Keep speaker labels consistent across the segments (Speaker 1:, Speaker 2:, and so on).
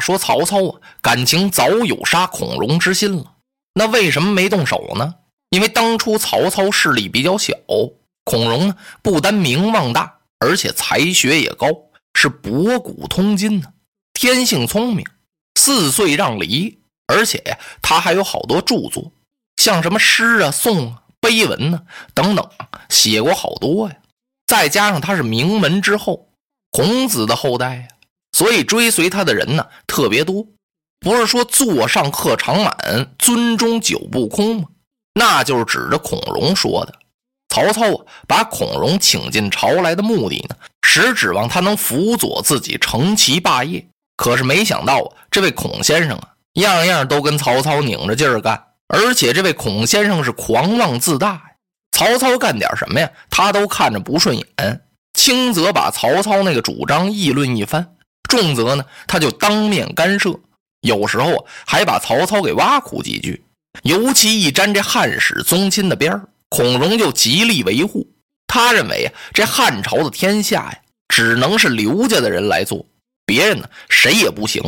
Speaker 1: 说曹操啊，感情早有杀孔融之心了。那为什么没动手呢？因为当初曹操势力比较小，孔融呢不单名望大，而且才学也高，是博古通今呢，天性聪明，四岁让梨，而且呀，他还有好多著作，像什么诗啊、颂啊、碑文呢等等，写过好多呀。再加上他是名门之后，孔子的后代呀，所以追随他的人呢特别多。不是说座上客常满，樽中酒不空吗？那就是指着孔融说的。曹操啊，把孔融请进朝来的目的呢，实指望他能辅佐自己成其霸业。可是没想到啊，这位孔先生啊，样样都跟曹操拧着劲儿干，而且这位孔先生是狂妄自大呀。曹操干点什么呀，他都看着不顺眼。轻则把曹操那个主张议论一番，重则呢，他就当面干涉。有时候啊，还把曹操给挖苦几句，尤其一沾这汉室宗亲的边儿，孔融就极力维护。他认为啊，这汉朝的天下呀，只能是刘家的人来做，别人呢谁也不行。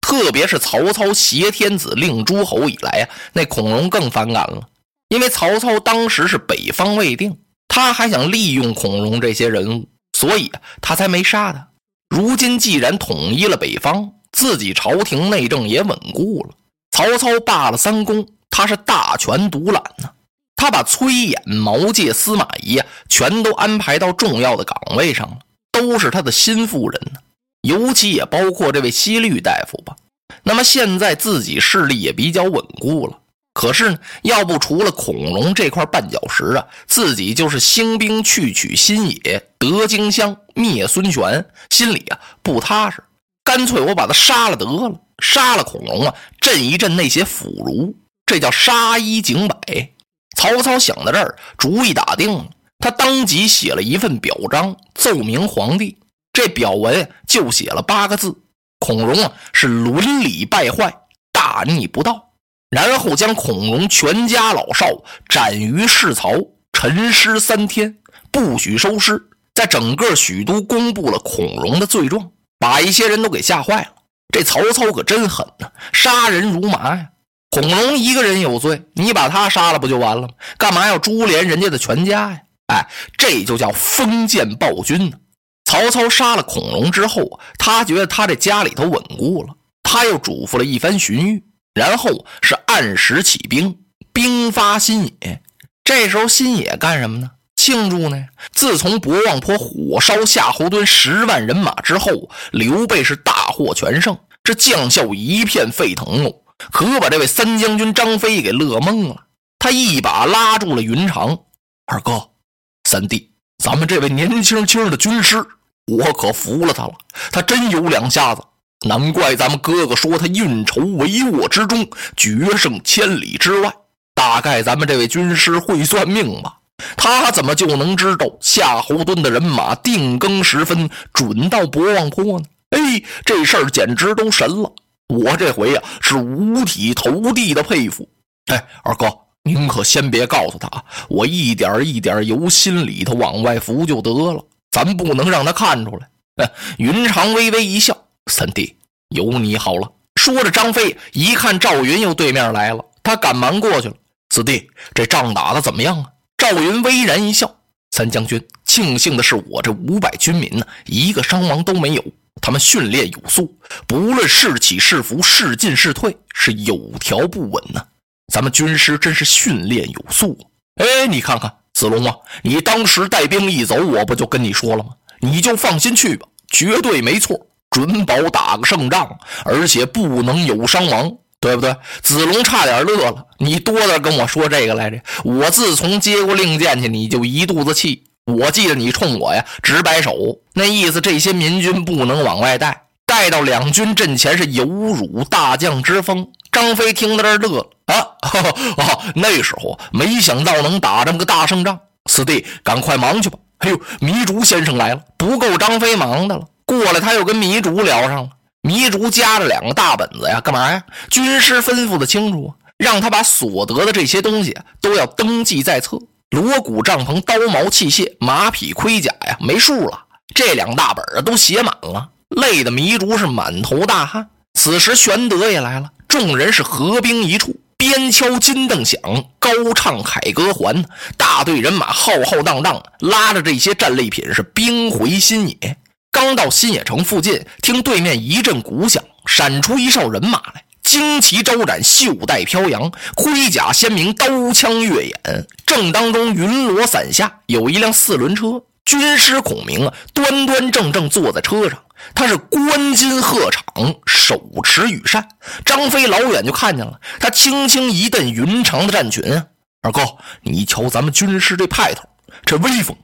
Speaker 1: 特别是曹操挟天子令诸侯以来啊，那孔融更反感了，因为曹操当时是北方未定，他还想利用孔融这些人物，所以啊，他才没杀他。如今既然统一了北方。自己朝廷内政也稳固了，曹操罢了三公，他是大权独揽呢。他把崔琰、毛玠、司马懿啊，全都安排到重要的岗位上了，都是他的心腹人呢。尤其也包括这位西律大夫吧。那么现在自己势力也比较稳固了。可是呢，要不除了孔融这块绊脚石啊，自己就是兴兵去取新野、得荆襄、灭孙权，心里啊不踏实。干脆我把他杀了得了，杀了孔融啊，震一震那些腐儒，这叫杀一儆百。曹操想到这儿，主意打定了，他当即写了一份表彰，奏明皇帝。这表文就写了八个字：孔融啊是伦理败坏，大逆不道。然后将孔融全家老少斩于市曹，沉尸三天，不许收尸。在整个许都公布了孔融的罪状。把一些人都给吓坏了。这曹操可真狠呐，杀人如麻呀！孔融一个人有罪，你把他杀了不就完了吗？干嘛要株连人家的全家呀？哎，这就叫封建暴君呢。曹操杀了孔融之后他觉得他这家里头稳固了，他又嘱咐了一番荀彧，然后是按时起兵，兵发新野。这时候新野干什么呢？庆祝呢？自从博望坡火烧夏侯惇十万人马之后，刘备是大获全胜，这将校一片沸腾哦，可把这位三将军张飞给乐懵了。他一把拉住了云长，二哥、三弟，咱们这位年轻轻的军师，我可服了他了，他真有两下子。难怪咱们哥哥说他运筹帷幄之中，决胜千里之外。大概咱们这位军师会算命吧。他怎么就能知道夏侯惇的人马定更时分准到博望坡呢？哎，这事儿简直都神了！我这回呀是五体投地的佩服。哎，二哥，您可先别告诉他，我一点一点由心里头往外扶就得了，咱不能让他看出来。云长微微一笑：“三弟，有你好了。”说着，张飞一看赵云又对面来了，他赶忙过去了：“四弟，这仗打的怎么样啊？”赵云微然一笑：“三将军，庆幸的是，我这五百军民呢，一个伤亡都没有。他们训练有素，不论是起是伏，是进是退，是有条不紊呢。咱们军师真是训练有素。哎，你看看子龙啊，你当时带兵一走，我不就跟你说了吗？你就放心去吧，绝对没错，准保打个胜仗，而且不能有伤亡。”对不对？子龙差点乐了。你多大跟我说这个来着？我自从接过令箭去，你就一肚子气。我记得你冲我呀直摆手，那意思这些民军不能往外带，带到两军阵前是有辱大将之风。张飞听到这乐了啊！那时候没想到能打这么个大胜仗，四弟赶快忙去吧。哎呦，糜竺先生来了，不够张飞忙的了。过来，他又跟糜竺聊上了。糜竺夹着两个大本子呀，干嘛呀？军师吩咐的清楚，让他把所得的这些东西都要登记在册。锣鼓、帐篷、刀矛、器械、马匹、盔甲呀，没数了。这两大本啊，都写满了，累得糜竺是满头大汗。此时玄德也来了，众人是合兵一处，边敲金凳响，高唱凯歌还。大队人马浩浩荡荡，拉着这些战利品是兵回新野。刚到新野城附近，听对面一阵鼓响，闪出一哨人马来，旌旗招展，袖带飘扬，盔甲鲜明，刀枪跃眼。正当中，云罗伞下有一辆四轮车，军师孔明啊，端端正正坐在车上。他是官金鹤氅，手持羽扇。张飞老远就看见了，他轻轻一蹬云长的战裙啊，二哥，你瞧咱们军师这派头，这威风，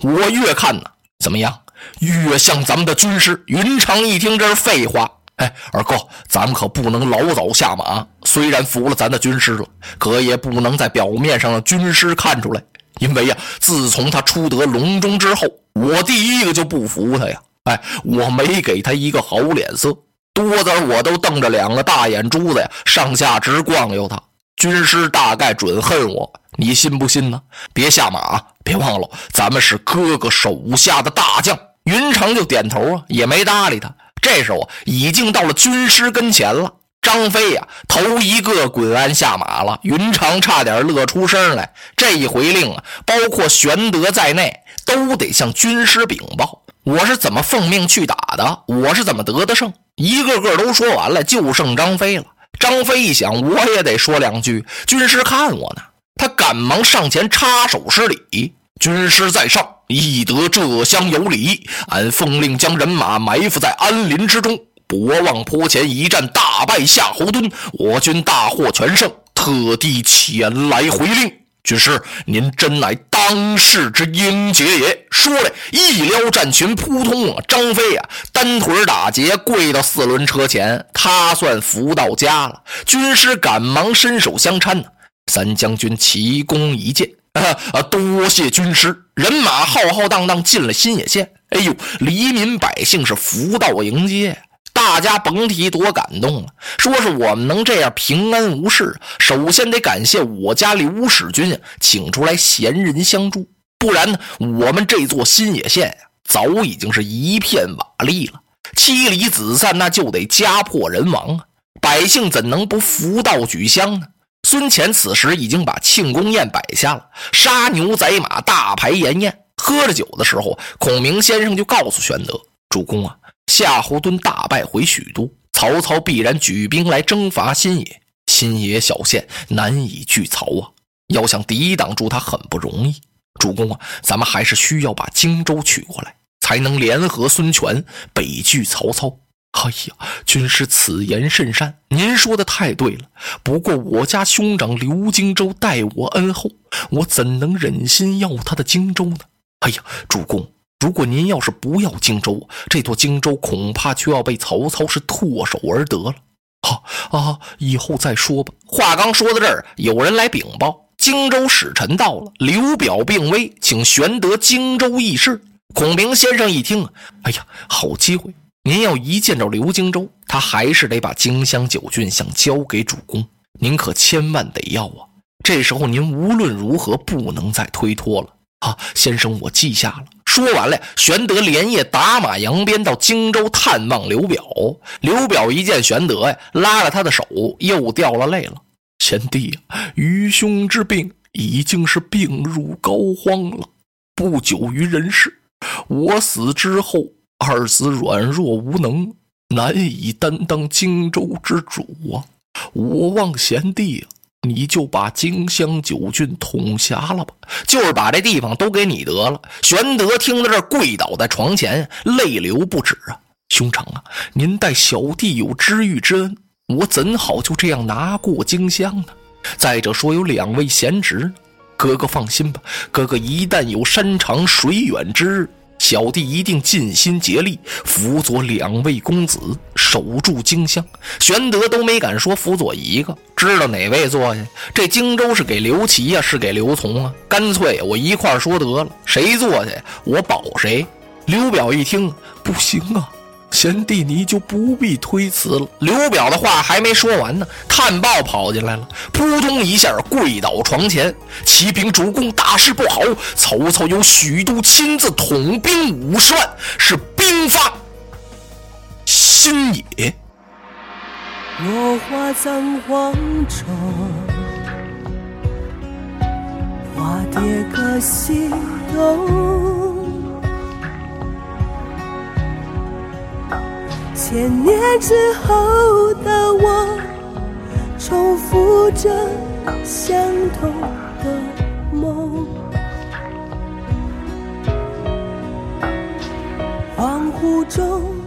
Speaker 1: 我越看呢，怎么样？越像咱们的军师。云长一听这是废话，哎，二哥，咱们可不能老早下马。虽然服了咱的军师了，可也不能在表面上让军师看出来，因为呀，自从他出得隆中之后，我第一个就不服他呀。哎，我没给他一个好脸色，多子我都瞪着两个大眼珠子呀，上下直逛悠他。军师大概准恨我，你信不信呢？别下马，别忘了，咱们是哥哥手下的大将。云长就点头啊，也没搭理他。这时候已经到了军师跟前了。张飞呀，头一个滚鞍下马了。云长差点乐出声来。这一回令啊，包括玄德在内，都得向军师禀报。我是怎么奉命去打的？我是怎么得的胜？一个个都说完了，就剩张飞了。张飞一想，我也得说两句。军师看我呢，他赶忙上前插手施礼。军师在上，亦得这厢有礼。俺奉令将人马埋伏在安林之中，博望坡前一战大败夏侯惇，我军大获全胜，特地前来回令。军师，您真乃当世之英杰也！说来，一撩战裙，扑通啊！张飞啊，单腿打结，跪到四轮车前，他算服到家了。军师赶忙伸手相搀呢。三将军齐弓一箭，啊，多谢军师！人马浩浩荡荡进了新野县。哎呦，黎民百姓是福到迎接。大家甭提多感动了，说是我们能这样平安无事，首先得感谢我家刘使君请出来贤人相助，不然呢，我们这座新野县，早已经是一片瓦砾了，妻离子散，那就得家破人亡啊！百姓怎能不福到举香呢？孙乾此时已经把庆功宴摆下了，杀牛宰马，大排筵宴。喝着酒的时候，孔明先生就告诉玄德：“主公啊。”夏侯惇大败回许都，曹操必然举兵来征伐新野。新野小县难以拒曹啊，要想抵挡住他很不容易。主公啊，咱们还是需要把荆州取过来，才能联合孙权北拒曹操。哎呀，军师此言甚善，您说的太对了。不过我家兄长刘荆州待我恩厚，我怎能忍心要他的荆州呢？哎呀，主公。如果您要是不要荆州，这座荆州恐怕就要被曹操是唾手而得了。好啊，以后再说吧。话刚说到这儿，有人来禀报，荆州使臣到了，刘表病危，请玄德荆州议事。孔明先生一听，哎呀，好机会！您要一见着刘荆州，他还是得把荆襄九郡想交给主公，您可千万得要啊！这时候您无论如何不能再推脱了。啊，先生，我记下了。说完了，玄德连夜打马扬鞭到荆州探望刘表。刘表一见玄德呀，拉了他的手，又掉了泪了。贤弟呀，愚兄之病已经是病入膏肓了，不久于人世。我死之后，二子软弱无能，难以担当荆州之主啊！我望贤弟。你就把荆襄九郡统辖了吧，就是把这地方都给你得了。玄德听到这，跪倒在床前，泪流不止啊！兄长啊，您待小弟有知遇之恩，我怎好就这样拿过荆襄呢？再者说有两位贤侄，哥哥放心吧，哥哥一旦有山长水远之日。小弟一定尽心竭力辅佐两位公子守住荆襄。玄德都没敢说辅佐一个，知道哪位坐下？这荆州是给刘琦呀，是给刘琮啊？干脆我一块说得了，谁坐下我保谁。刘表一听，不行啊。贤弟，你就不必推辞了。刘表的话还没说完呢，探报跑进来了，扑通一下跪倒床前。启禀主公，大事不好！曹操有许都亲自统兵五十万，是兵发新野。
Speaker 2: 落花葬黄冢，花蝶各西东。千年之后的我，重复着相同的梦。恍惚中。